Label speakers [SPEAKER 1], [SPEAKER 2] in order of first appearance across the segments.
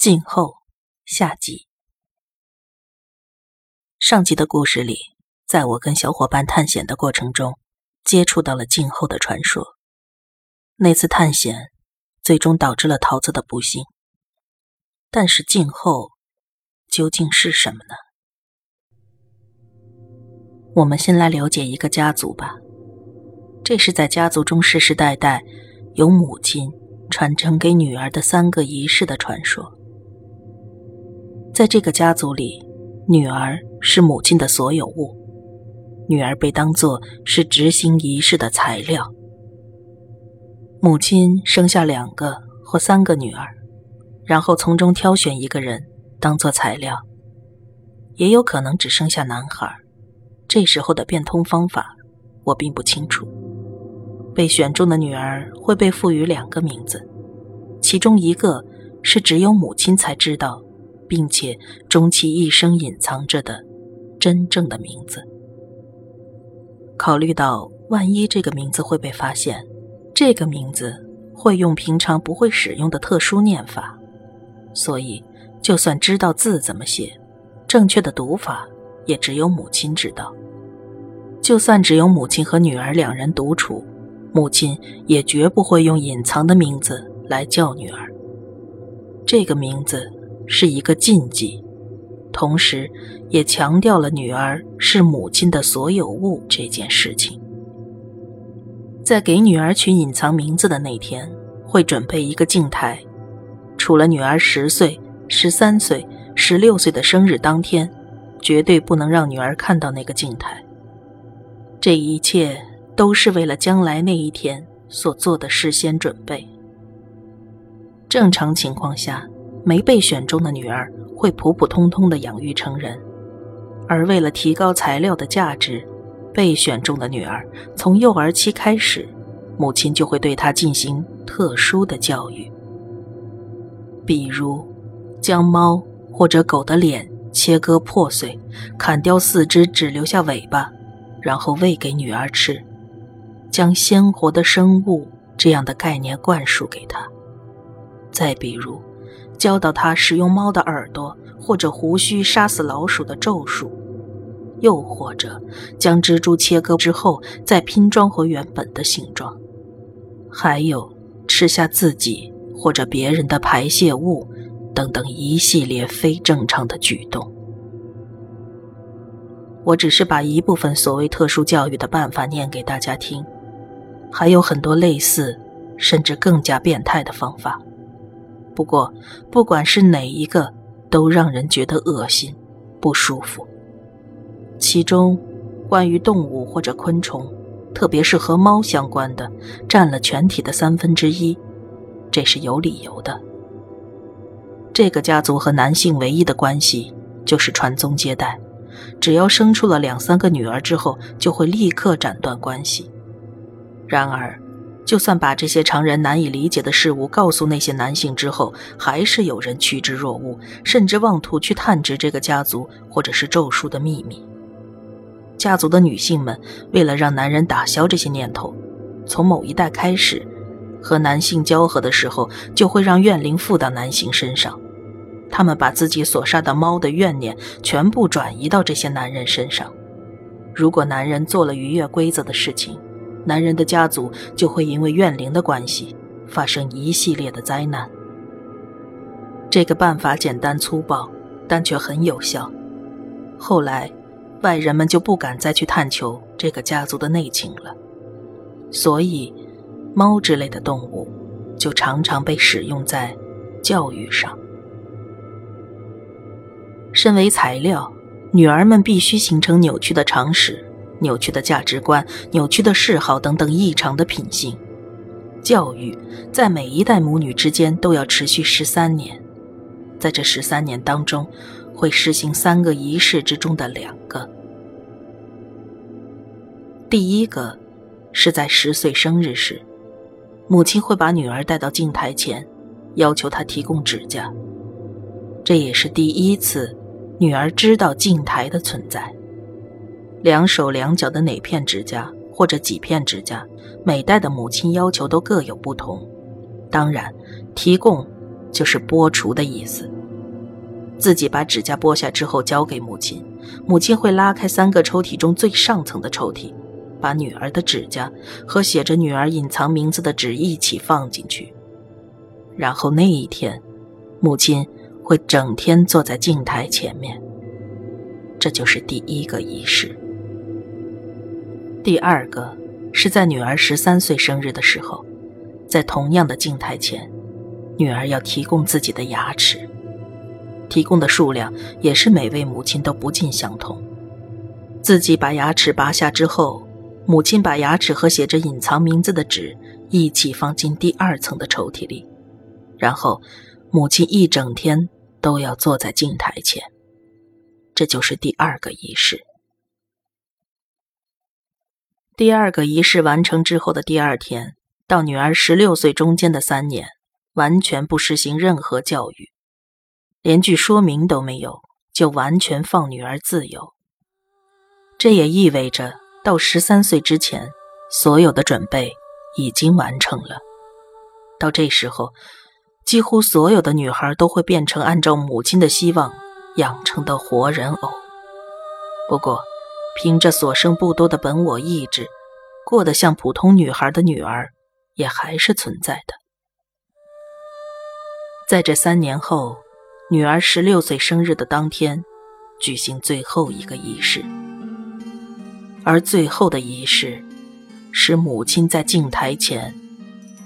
[SPEAKER 1] 静候下集。上集的故事里，在我跟小伙伴探险的过程中，接触到了静候的传说。那次探险最终导致了桃子的不幸。但是静候究竟是什么呢？我们先来了解一个家族吧。这是在家族中世世代代由母亲传承给女儿的三个仪式的传说。在这个家族里，女儿是母亲的所有物，女儿被当作是执行仪式的材料。母亲生下两个或三个女儿，然后从中挑选一个人当做材料，也有可能只生下男孩。这时候的变通方法我并不清楚。被选中的女儿会被赋予两个名字，其中一个是只有母亲才知道。并且终其一生隐藏着的真正的名字。考虑到万一这个名字会被发现，这个名字会用平常不会使用的特殊念法，所以就算知道字怎么写，正确的读法也只有母亲知道。就算只有母亲和女儿两人独处，母亲也绝不会用隐藏的名字来叫女儿。这个名字。是一个禁忌，同时也强调了女儿是母亲的所有物这件事情。在给女儿取隐藏名字的那天，会准备一个镜台，除了女儿十岁、十三岁、十六岁的生日当天，绝对不能让女儿看到那个镜台。这一切都是为了将来那一天所做的事先准备。正常情况下。没被选中的女儿会普普通通的养育成人，而为了提高材料的价值，被选中的女儿从幼儿期开始，母亲就会对她进行特殊的教育，比如将猫或者狗的脸切割破碎，砍掉四肢只留下尾巴，然后喂给女儿吃，将鲜活的生物这样的概念灌输给她。再比如。教导他使用猫的耳朵或者胡须杀死老鼠的咒术，又或者将蜘蛛切割之后再拼装回原本的形状，还有吃下自己或者别人的排泄物等等一系列非正常的举动。我只是把一部分所谓特殊教育的办法念给大家听，还有很多类似甚至更加变态的方法。不过，不管是哪一个，都让人觉得恶心、不舒服。其中，关于动物或者昆虫，特别是和猫相关的，占了全体的三分之一，这是有理由的。这个家族和男性唯一的关系就是传宗接代，只要生出了两三个女儿之后，就会立刻斩断关系。然而，就算把这些常人难以理解的事物告诉那些男性之后，还是有人趋之若鹜，甚至妄图去探知这个家族或者是咒术的秘密。家族的女性们为了让男人打消这些念头，从某一代开始，和男性交合的时候，就会让怨灵附到男性身上。他们把自己所杀的猫的怨念全部转移到这些男人身上。如果男人做了逾越规则的事情，男人的家族就会因为怨灵的关系发生一系列的灾难。这个办法简单粗暴，但却很有效。后来，外人们就不敢再去探求这个家族的内情了，所以，猫之类的动物就常常被使用在教育上。身为材料，女儿们必须形成扭曲的常识。扭曲的价值观、扭曲的嗜好等等异常的品性，教育在每一代母女之间都要持续十三年，在这十三年当中，会实行三个仪式之中的两个。第一个是在十岁生日时，母亲会把女儿带到镜台前，要求她提供指甲，这也是第一次女儿知道镜台的存在。两手两脚的哪片指甲，或者几片指甲，每代的母亲要求都各有不同。当然，提供就是剥除的意思。自己把指甲剥下之后交给母亲，母亲会拉开三个抽屉中最上层的抽屉，把女儿的指甲和写着女儿隐藏名字的纸一起放进去。然后那一天，母亲会整天坐在镜台前面。这就是第一个仪式。第二个是在女儿十三岁生日的时候，在同样的镜台前，女儿要提供自己的牙齿。提供的数量也是每位母亲都不尽相同。自己把牙齿拔下之后，母亲把牙齿和写着隐藏名字的纸一起放进第二层的抽屉里，然后母亲一整天都要坐在镜台前。这就是第二个仪式。第二个仪式完成之后的第二天，到女儿十六岁中间的三年，完全不实行任何教育。连句说明都没有，就完全放女儿自由。这也意味着，到十三岁之前，所有的准备已经完成了。到这时候，几乎所有的女孩都会变成按照母亲的希望养成的活人偶。不过，凭着所剩不多的本我意志，过得像普通女孩的女儿也还是存在的。在这三年后。女儿十六岁生日的当天，举行最后一个仪式，而最后的仪式是母亲在镜台前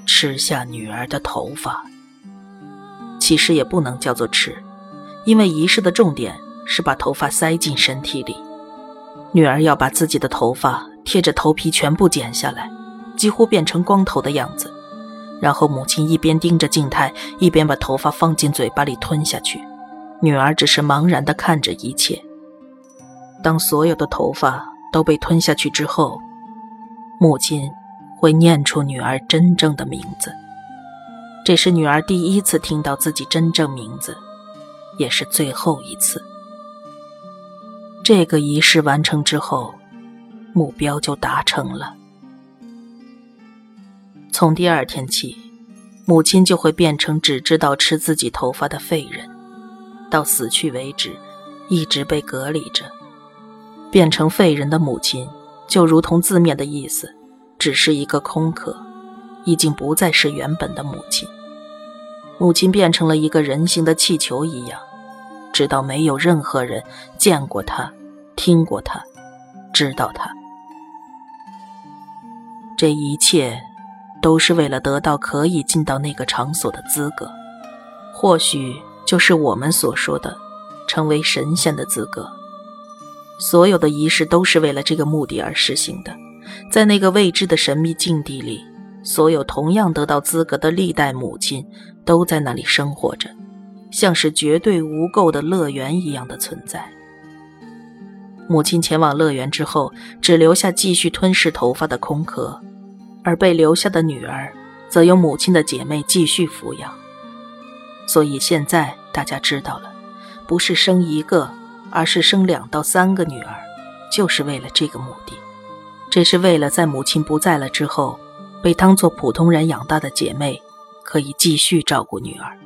[SPEAKER 1] 吃下女儿的头发。其实也不能叫做吃，因为仪式的重点是把头发塞进身体里。女儿要把自己的头发贴着头皮全部剪下来，几乎变成光头的样子。然后母亲一边盯着镜台，一边把头发放进嘴巴里吞下去。女儿只是茫然地看着一切。当所有的头发都被吞下去之后，母亲会念出女儿真正的名字。这是女儿第一次听到自己真正名字，也是最后一次。这个仪式完成之后，目标就达成了。从第二天起，母亲就会变成只知道吃自己头发的废人，到死去为止，一直被隔离着。变成废人的母亲，就如同字面的意思，只是一个空壳，已经不再是原本的母亲。母亲变成了一个人形的气球一样，直到没有任何人见过他、听过他、知道他。这一切。都是为了得到可以进到那个场所的资格，或许就是我们所说的成为神仙的资格。所有的仪式都是为了这个目的而实行的。在那个未知的神秘境地里，所有同样得到资格的历代母亲都在那里生活着，像是绝对无垢的乐园一样的存在。母亲前往乐园之后，只留下继续吞噬头发的空壳。而被留下的女儿，则由母亲的姐妹继续抚养。所以现在大家知道了，不是生一个，而是生两到三个女儿，就是为了这个目的。这是为了在母亲不在了之后，被当作普通人养大的姐妹，可以继续照顾女儿。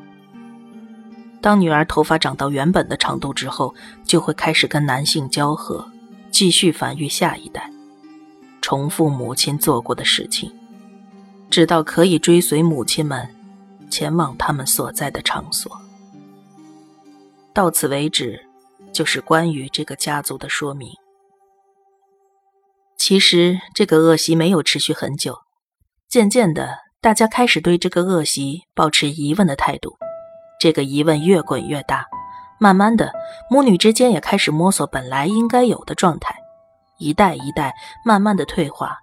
[SPEAKER 1] 当女儿头发长到原本的长度之后，就会开始跟男性交合，继续繁育下一代。重复母亲做过的事情，直到可以追随母亲们前往他们所在的场所。到此为止，就是关于这个家族的说明。其实这个恶习没有持续很久，渐渐的，大家开始对这个恶习保持疑问的态度。这个疑问越滚越大，慢慢的，母女之间也开始摸索本来应该有的状态。一代一代慢慢的退化，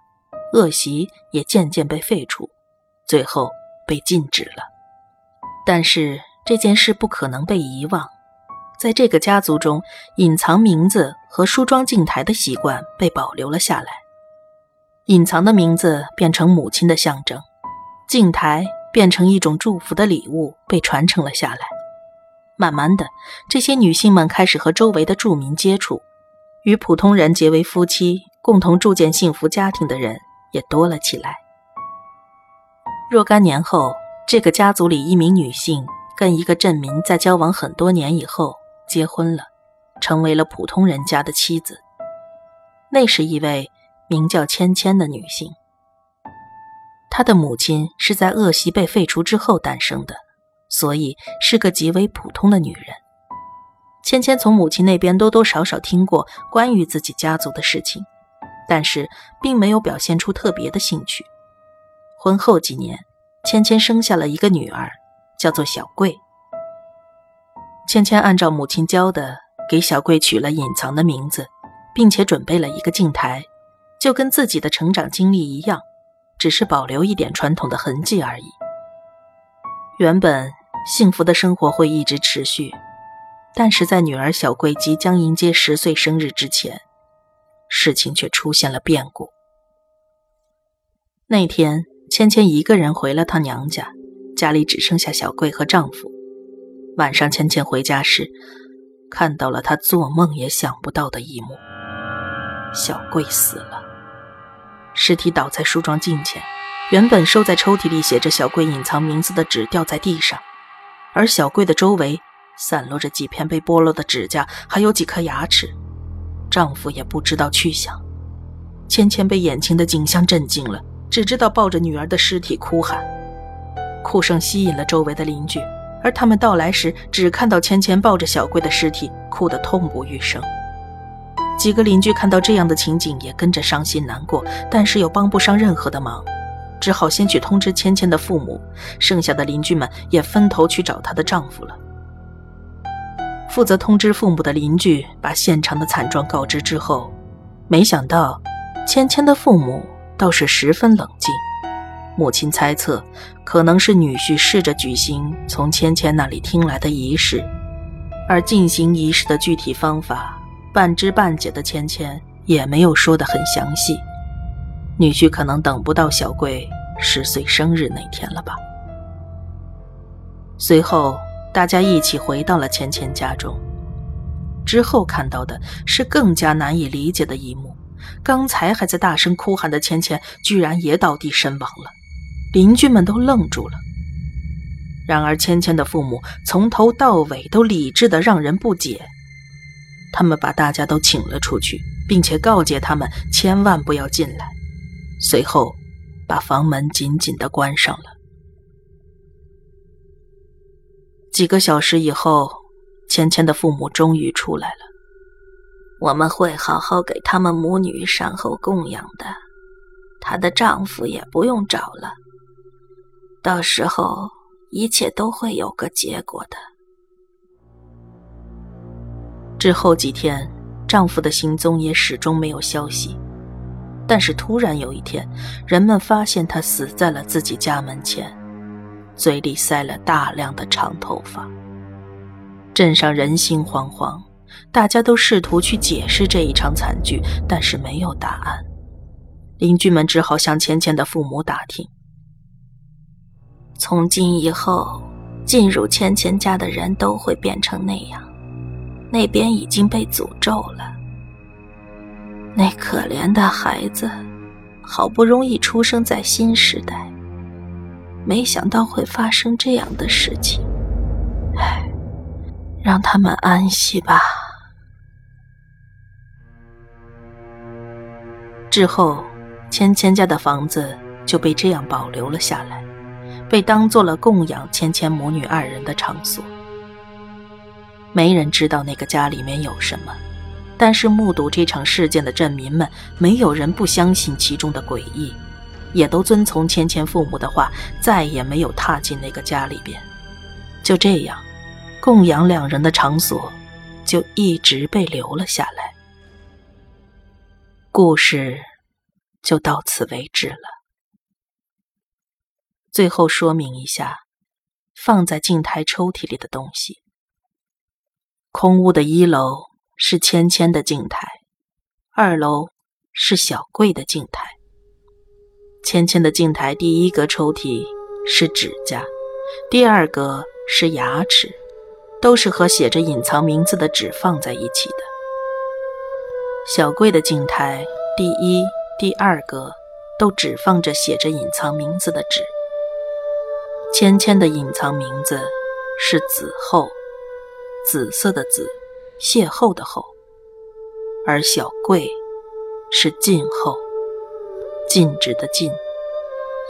[SPEAKER 1] 恶习也渐渐被废除，最后被禁止了。但是这件事不可能被遗忘，在这个家族中，隐藏名字和梳妆镜台的习惯被保留了下来。隐藏的名字变成母亲的象征，镜台变成一种祝福的礼物被传承了下来。慢慢的，这些女性们开始和周围的住民接触。与普通人结为夫妻，共同铸建幸福家庭的人也多了起来。若干年后，这个家族里一名女性跟一个镇民在交往很多年以后结婚了，成为了普通人家的妻子。那是一位名叫芊芊的女性。她的母亲是在恶习被废除之后诞生的，所以是个极为普通的女人。芊芊从母亲那边多多少少听过关于自己家族的事情，但是并没有表现出特别的兴趣。婚后几年，芊芊生下了一个女儿，叫做小桂。芊芊按照母亲教的，给小桂取了隐藏的名字，并且准备了一个镜台，就跟自己的成长经历一样。只是保留一点传统的痕迹而已。原本幸福的生活会一直持续，但是在女儿小桂即将迎接十岁生日之前，事情却出现了变故。那天，芊芊一个人回了趟娘家，家里只剩下小桂和丈夫。晚上，芊芊回家时，看到了她做梦也想不到的一幕：小桂死了。尸体倒在梳妆镜前，原本收在抽屉里写着小贵隐藏名字的纸掉在地上，而小贵的周围散落着几片被剥落的指甲，还有几颗牙齿。丈夫也不知道去向。芊芊被眼前的景象震惊了，只知道抱着女儿的尸体哭喊，哭声吸引了周围的邻居，而他们到来时，只看到芊芊抱着小贵的尸体，哭得痛不欲生。几个邻居看到这样的情景，也跟着伤心难过，但是又帮不上任何的忙，只好先去通知芊芊的父母。剩下的邻居们也分头去找她的丈夫了。负责通知父母的邻居把现场的惨状告知之后，没想到芊芊的父母倒是十分冷静。母亲猜测，可能是女婿试着举行从芊芊那里听来的仪式，而进行仪式的具体方法。半知半解的芊芊也没有说得很详细，女婿可能等不到小贵十岁生日那天了吧。随后，大家一起回到了芊芊家中，之后看到的是更加难以理解的一幕：刚才还在大声哭喊的芊芊，居然也倒地身亡了，邻居们都愣住了。然而，芊芊的父母从头到尾都理智的让人不解。他们把大家都请了出去，并且告诫他们千万不要进来。随后，把房门紧紧的关上了。几个小时以后，芊芊的父母终于出来了。我们会好好给他们母女善后供养的，她的丈夫也不用找了。到时候，一切都会有个结果的。之后几天，丈夫的行踪也始终没有消息。但是突然有一天，人们发现他死在了自己家门前，嘴里塞了大量的长头发。镇上人心惶惶，大家都试图去解释这一场惨剧，但是没有答案。邻居们只好向芊芊的父母打听。从今以后，进入芊芊家的人都会变成那样。那边已经被诅咒了。那可怜的孩子，好不容易出生在新时代，没想到会发生这样的事情。唉，让他们安息吧。之后，芊芊家的房子就被这样保留了下来，被当做了供养芊芊母女二人的场所。没人知道那个家里面有什么，但是目睹这场事件的镇民们，没有人不相信其中的诡异，也都遵从芊芊父母的话，再也没有踏进那个家里边。就这样，供养两人的场所就一直被留了下来。故事就到此为止了。最后说明一下，放在镜台抽屉里的东西。空屋的一楼是芊芊的镜台，二楼是小桂的镜台。芊芊的镜台第一个抽屉是指甲，第二个是牙齿，都是和写着隐藏名字的纸放在一起的。小桂的镜台第一、第二个都只放着写着隐藏名字的纸。芊芊的隐藏名字是子后，紫色的紫，邂逅的逅；而小贵是静候，禁止的禁，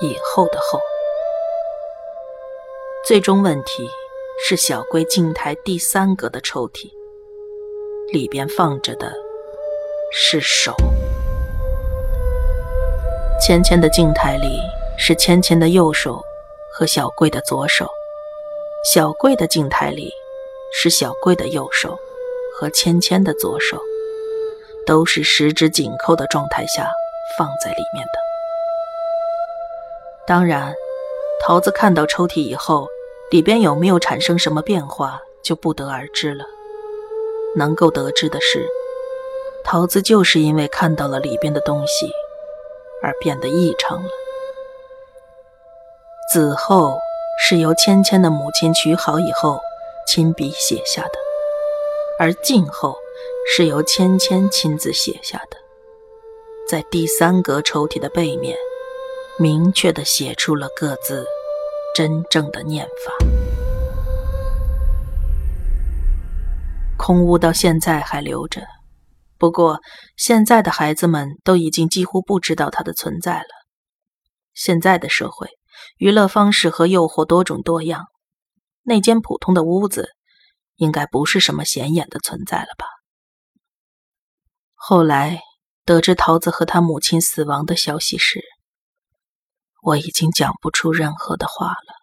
[SPEAKER 1] 以后的后。最终问题是小龟镜台第三格的抽屉，里边放着的是手。芊芊的镜台里是芊芊的右手和小贵的左手，小贵的镜台里是小贵的右手和芊芊的左手，都是十指紧扣的状态下放在里面的。当然，桃子看到抽屉以后。里边有没有产生什么变化，就不得而知了。能够得知的是，桃子就是因为看到了里边的东西，而变得异常了。子后是由芊芊的母亲取好以后亲笔写下的，而静后是由芊芊亲自写下的，在第三格抽屉的背面，明确的写出了各自。真正的念法，空屋到现在还留着，不过现在的孩子们都已经几乎不知道它的存在了。现在的社会，娱乐方式和诱惑多种多样，那间普通的屋子，应该不是什么显眼的存在了吧？后来得知桃子和他母亲死亡的消息时，我已经讲不出任何的话了。